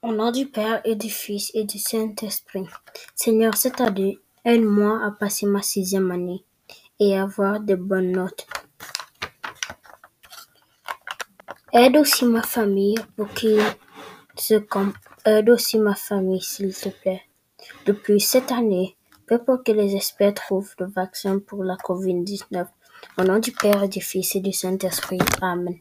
Au nom du Père et du Fils et du Saint-Esprit. Seigneur, cette année, aide-moi à passer ma sixième année et avoir de bonnes notes. Aide aussi ma famille pour qu'ils se aide aussi ma famille, s'il te plaît. Depuis cette année, peu pour que les experts trouvent le vaccin pour la COVID-19. Au nom du Père et du Fils et du Saint-Esprit. Amen.